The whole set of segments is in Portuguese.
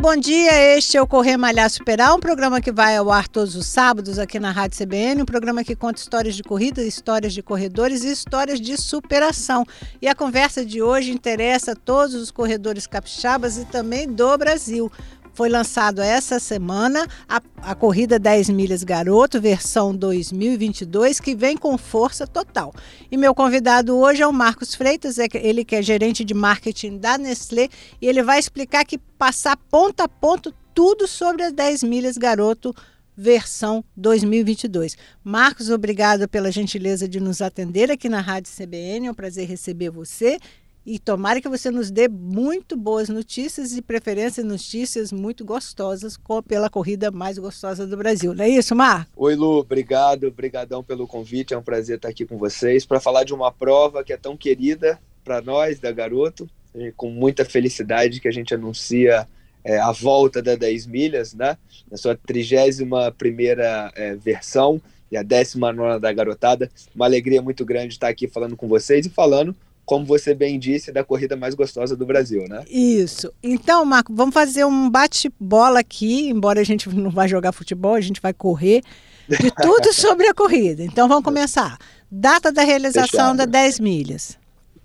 Bom dia. Este é o Correr Malhar Superar, um programa que vai ao ar todos os sábados aqui na Rádio CBN, um programa que conta histórias de corrida, histórias de corredores e histórias de superação. E a conversa de hoje interessa a todos os corredores capixabas e também do Brasil. Foi lançado essa semana a, a corrida 10 milhas garoto, versão 2022, que vem com força total. E meu convidado hoje é o Marcos Freitas, é ele que é gerente de marketing da Nestlé, e ele vai explicar que passar ponto a ponto tudo sobre as 10 milhas garoto versão 2022. Marcos, obrigado pela gentileza de nos atender aqui na Rádio CBN. É um prazer receber você e tomara que você nos dê muito boas notícias e preferência notícias muito gostosas com, pela corrida mais gostosa do Brasil. Não é isso, Mar? Oi, Lu, obrigado, obrigadão pelo convite. É um prazer estar aqui com vocês para falar de uma prova que é tão querida para nós da Garoto, com muita felicidade que a gente anuncia é, a volta da 10 milhas, né? Na sua 31 primeira é, versão e a 19 da garotada. Uma alegria muito grande estar aqui falando com vocês e falando como você bem disse, da corrida mais gostosa do Brasil, né? Isso. Então, Marco, vamos fazer um bate-bola aqui, embora a gente não vá jogar futebol, a gente vai correr de tudo sobre a corrida. Então, vamos começar. Data da realização Fechado. da 10 milhas.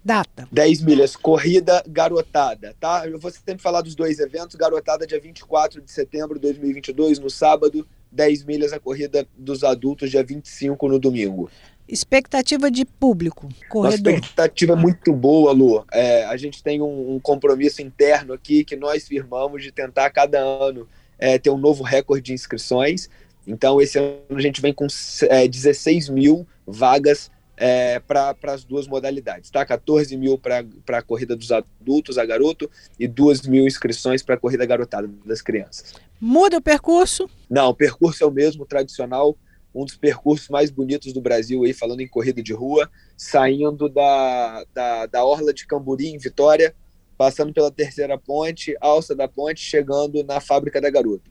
Data. 10 milhas, corrida garotada, tá? Eu vou sempre falar dos dois eventos. Garotada, dia 24 de setembro de 2022, no sábado. 10 milhas, a corrida dos adultos, dia 25 no domingo. Expectativa de público, corredor. Nossa expectativa é muito boa, Lu. É, a gente tem um, um, compromisso interno aqui que nós firmamos de tentar cada ano é, ter um novo recorde de inscrições. Então, esse ano a gente vem com é, 16 mil vagas é, para as duas modalidades, tá? 14 mil para a corrida dos adultos, a garoto, e 2 mil inscrições para a corrida garotada das crianças. Muda o percurso? Não, o percurso é o mesmo, tradicional um dos percursos mais bonitos do Brasil, aí, falando em corrida de rua, saindo da, da, da Orla de Camburi, em Vitória, passando pela terceira ponte, alça da ponte, chegando na fábrica da Garota.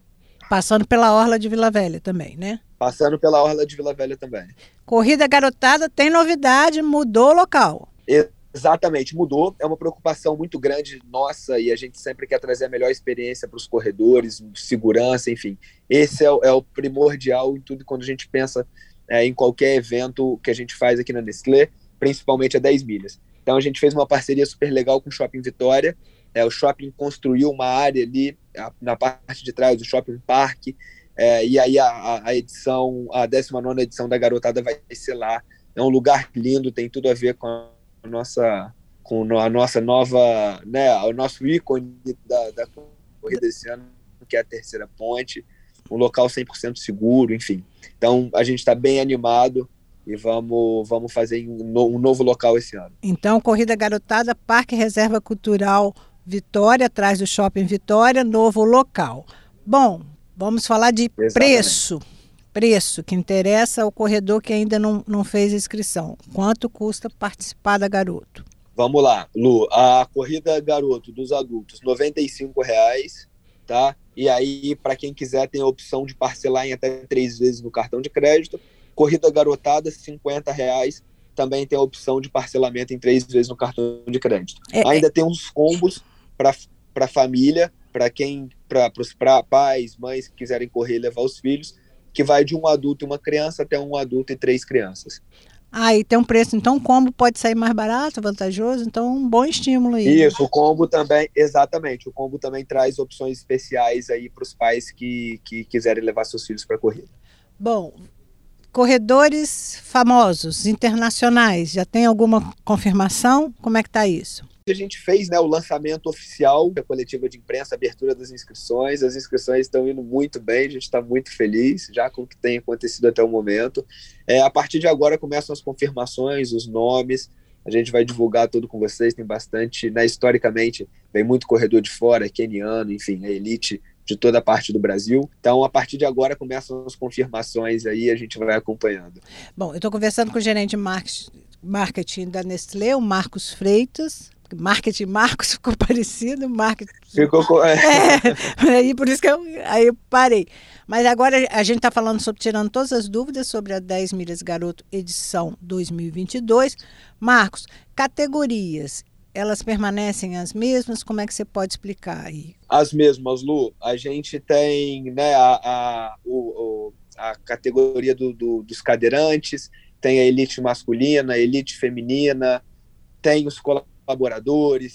Passando pela Orla de Vila Velha também, né? Passando pela Orla de Vila Velha também. Corrida garotada tem novidade, mudou o local. Exatamente, mudou. É uma preocupação muito grande nossa e a gente sempre quer trazer a melhor experiência para os corredores, segurança, enfim. Esse é o, é o, primordial em tudo quando a gente pensa é, em qualquer evento que a gente faz aqui na Nestlé, principalmente a 10 milhas. Então a gente fez uma parceria super legal com o Shopping Vitória. É, o shopping construiu uma área ali a, na parte de trás do Shopping Parque. É, e aí a, a edição, a 19 edição da Garotada vai ser lá. É um lugar lindo, tem tudo a ver com nossa com a nossa nova, né, o nosso ícone da, da corrida desse ano, que é a terceira ponte, um local 100% seguro, enfim. Então a gente está bem animado e vamos, vamos fazer um novo local esse ano. Então, Corrida Garotada, Parque Reserva Cultural Vitória, atrás do Shopping Vitória, novo local. Bom, vamos falar de Exatamente. preço preço que interessa ao corredor que ainda não, não fez inscrição. Quanto custa participar da Garoto? Vamos lá, Lu. A corrida Garoto dos adultos, R$ reais, tá? E aí, para quem quiser, tem a opção de parcelar em até três vezes no cartão de crédito. Corrida Garotada, R$ reais. Também tem a opção de parcelamento em três vezes no cartão de crédito. É, é. Ainda é... tem uns combos para família, para quem, para pais, mães que quiserem correr e levar os filhos que vai de um adulto e uma criança até um adulto e três crianças. Ah, e tem um preço, então o combo pode sair mais barato, vantajoso, então um bom estímulo aí. Isso, o combo também, exatamente, o combo também traz opções especiais aí para os pais que, que quiserem levar seus filhos para a corrida. Bom, corredores famosos, internacionais, já tem alguma confirmação? Como é que está isso? A gente fez né, o lançamento oficial da coletiva de imprensa, abertura das inscrições. As inscrições estão indo muito bem, a gente está muito feliz já com o que tem acontecido até o momento. É, a partir de agora começam as confirmações, os nomes. A gente vai divulgar tudo com vocês. Tem bastante, né, historicamente, vem muito corredor de fora, keniano, enfim, a elite de toda a parte do Brasil. Então, a partir de agora começam as confirmações aí, a gente vai acompanhando. Bom, eu estou conversando com o gerente de marketing da Nestlé, o Marcos Freitas, Marketing Marcos ficou parecido, marketing. Ficou. É, aí por isso que eu, aí eu parei. Mas agora a gente está falando sobre, tirando todas as dúvidas sobre a 10 Milhas Garoto edição 2022. Marcos, categorias, elas permanecem as mesmas? Como é que você pode explicar aí? As mesmas, Lu. A gente tem né, a, a, o, a categoria do, do, dos cadeirantes, tem a elite masculina, a elite feminina, tem os colaboradores,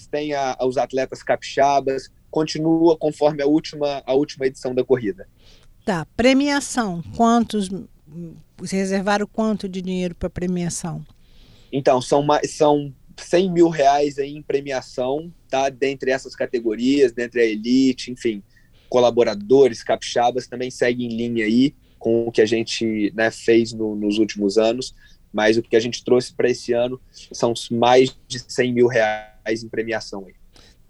tem a, os atletas capixabas, continua conforme a última, a última edição da corrida. Tá, premiação, quantos, vocês reservaram quanto de dinheiro para premiação? Então, são, são 100 mil reais aí em premiação, tá? Dentre essas categorias, dentre a elite, enfim, colaboradores, capixabas, também segue em linha aí com o que a gente né, fez no, nos últimos anos, mas o que a gente trouxe para esse ano são mais de 100 mil reais em premiação aí.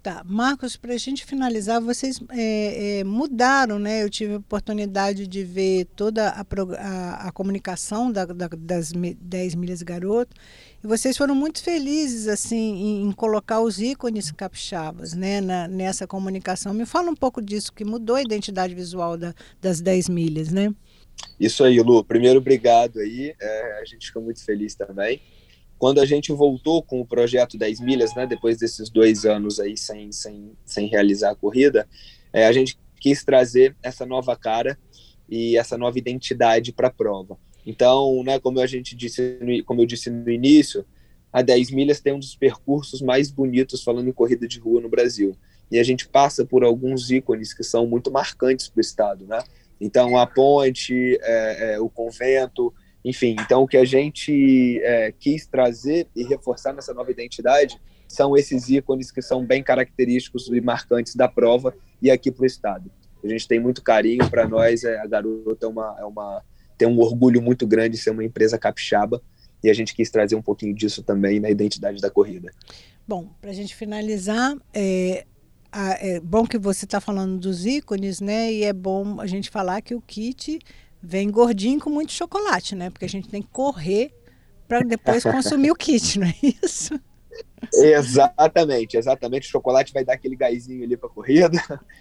Tá, Marcos, para a gente finalizar, vocês é, é, mudaram, né? Eu tive a oportunidade de ver toda a, a, a comunicação da, da, das 10 milhas garoto e vocês foram muito felizes assim em, em colocar os ícones capixabas, né? Na, nessa comunicação. Me fala um pouco disso, que mudou a identidade visual da, das 10 milhas, né? Isso aí, Lu. Primeiro, obrigado aí. É, a gente ficou muito feliz também. Quando a gente voltou com o projeto 10 milhas, né, depois desses dois anos aí sem, sem, sem realizar a corrida, é, a gente quis trazer essa nova cara e essa nova identidade para a prova. Então, né, como a gente disse, como eu disse no início, a 10 milhas tem um dos percursos mais bonitos falando em corrida de rua no Brasil. E a gente passa por alguns ícones que são muito marcantes para o estado, né? Então, a ponte, é, é, o convento, enfim, então o que a gente é, quis trazer e reforçar nessa nova identidade são esses ícones que são bem característicos e marcantes da prova e aqui para o estado. A gente tem muito carinho para nós, é, a garota é uma, é uma, tem um orgulho muito grande de ser uma empresa capixaba e a gente quis trazer um pouquinho disso também na identidade da corrida. Bom, para a gente finalizar, é, é bom que você está falando dos ícones, né? E é bom a gente falar que o kit vem gordinho com muito chocolate, né? Porque a gente tem que correr para depois consumir o kit, não é isso? Exatamente, exatamente. O chocolate vai dar aquele gásinho ali para corrida,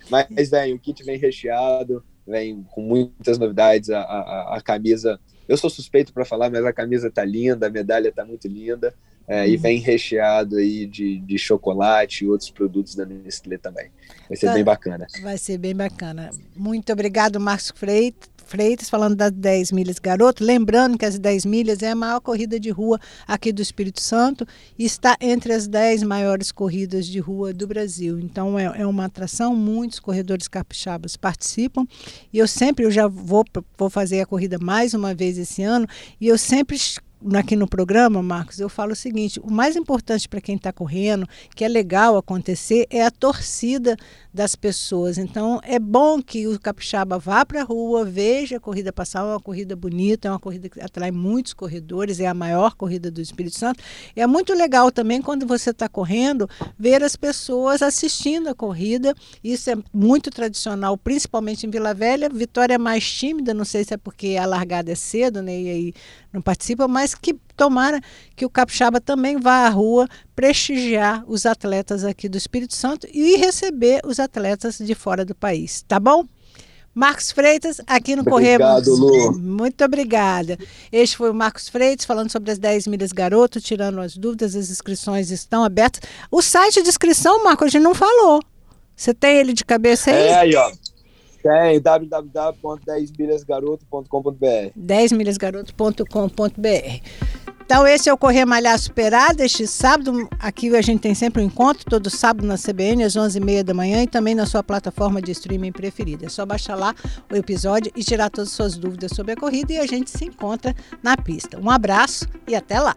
mas vem, o kit vem recheado, vem com muitas novidades. A, a, a camisa, eu sou suspeito para falar, mas a camisa tá linda, a medalha tá muito linda. É. E vem recheado aí de, de chocolate e outros produtos da Nestlé também. Vai ser tá, bem bacana. Vai ser bem bacana. Muito obrigado, Márcio Freitas. Freitas, falando das 10 milhas garoto. Lembrando que as 10 milhas é a maior corrida de rua aqui do Espírito Santo e está entre as 10 maiores corridas de rua do Brasil. Então é, é uma atração, muitos corredores capixabas participam. E eu sempre, eu já vou, vou fazer a corrida mais uma vez esse ano, e eu sempre aqui no programa, Marcos, eu falo o seguinte: o mais importante para quem está correndo, que é legal acontecer, é a torcida das pessoas. Então, é bom que o capixaba vá para a rua, veja a corrida passar, é uma corrida bonita, é uma corrida que atrai muitos corredores, é a maior corrida do Espírito Santo. É muito legal também quando você está correndo, ver as pessoas assistindo a corrida. Isso é muito tradicional, principalmente em Vila Velha. Vitória é mais tímida, não sei se é porque a largada é cedo, né? E aí não participa, mas que tomara que o Capixaba também vá à rua prestigiar os atletas aqui do Espírito Santo e receber os atletas de fora do país, tá bom? Marcos Freitas, aqui no Obrigado, Corremos. Lu. Muito obrigada. Este foi o Marcos Freitas falando sobre as 10 milhas garoto, tirando as dúvidas, as inscrições estão abertas. O site de inscrição, Marcos, a gente não falou. Você tem ele de cabeça aí? É aí, ó. Tem www.10milhasgaroto.com.br 10milhasgaroto.com.br então, esse é o Correr Malhar Superar deste sábado. Aqui a gente tem sempre um encontro, todo sábado na CBN, às 11h30 da manhã, e também na sua plataforma de streaming preferida. É só baixar lá o episódio e tirar todas as suas dúvidas sobre a corrida, e a gente se encontra na pista. Um abraço e até lá!